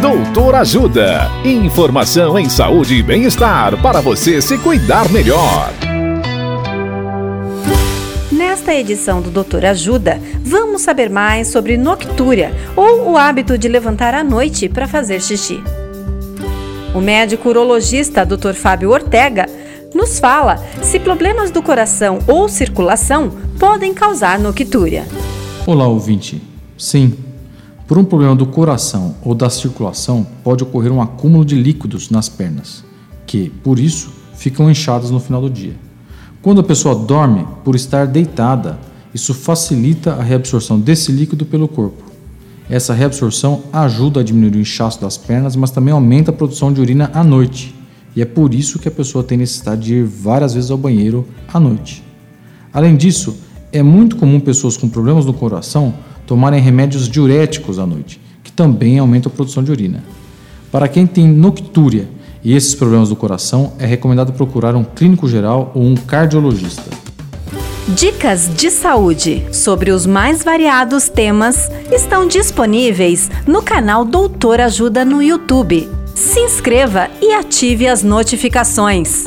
Doutor Ajuda. Informação em saúde e bem-estar para você se cuidar melhor. Nesta edição do Doutor Ajuda, vamos saber mais sobre noctúria ou o hábito de levantar à noite para fazer xixi. O médico urologista Dr. Fábio Ortega nos fala se problemas do coração ou circulação podem causar noctúria. Olá, ouvinte. Sim, por um problema do coração ou da circulação, pode ocorrer um acúmulo de líquidos nas pernas, que, por isso, ficam inchadas no final do dia. Quando a pessoa dorme, por estar deitada, isso facilita a reabsorção desse líquido pelo corpo. Essa reabsorção ajuda a diminuir o inchaço das pernas, mas também aumenta a produção de urina à noite. E é por isso que a pessoa tem necessidade de ir várias vezes ao banheiro à noite. Além disso, é muito comum pessoas com problemas no coração tomarem remédios diuréticos à noite, que também aumentam a produção de urina. Para quem tem noctúria e esses problemas do coração, é recomendado procurar um clínico geral ou um cardiologista. Dicas de saúde sobre os mais variados temas estão disponíveis no canal Doutor Ajuda no YouTube. Se inscreva e ative as notificações.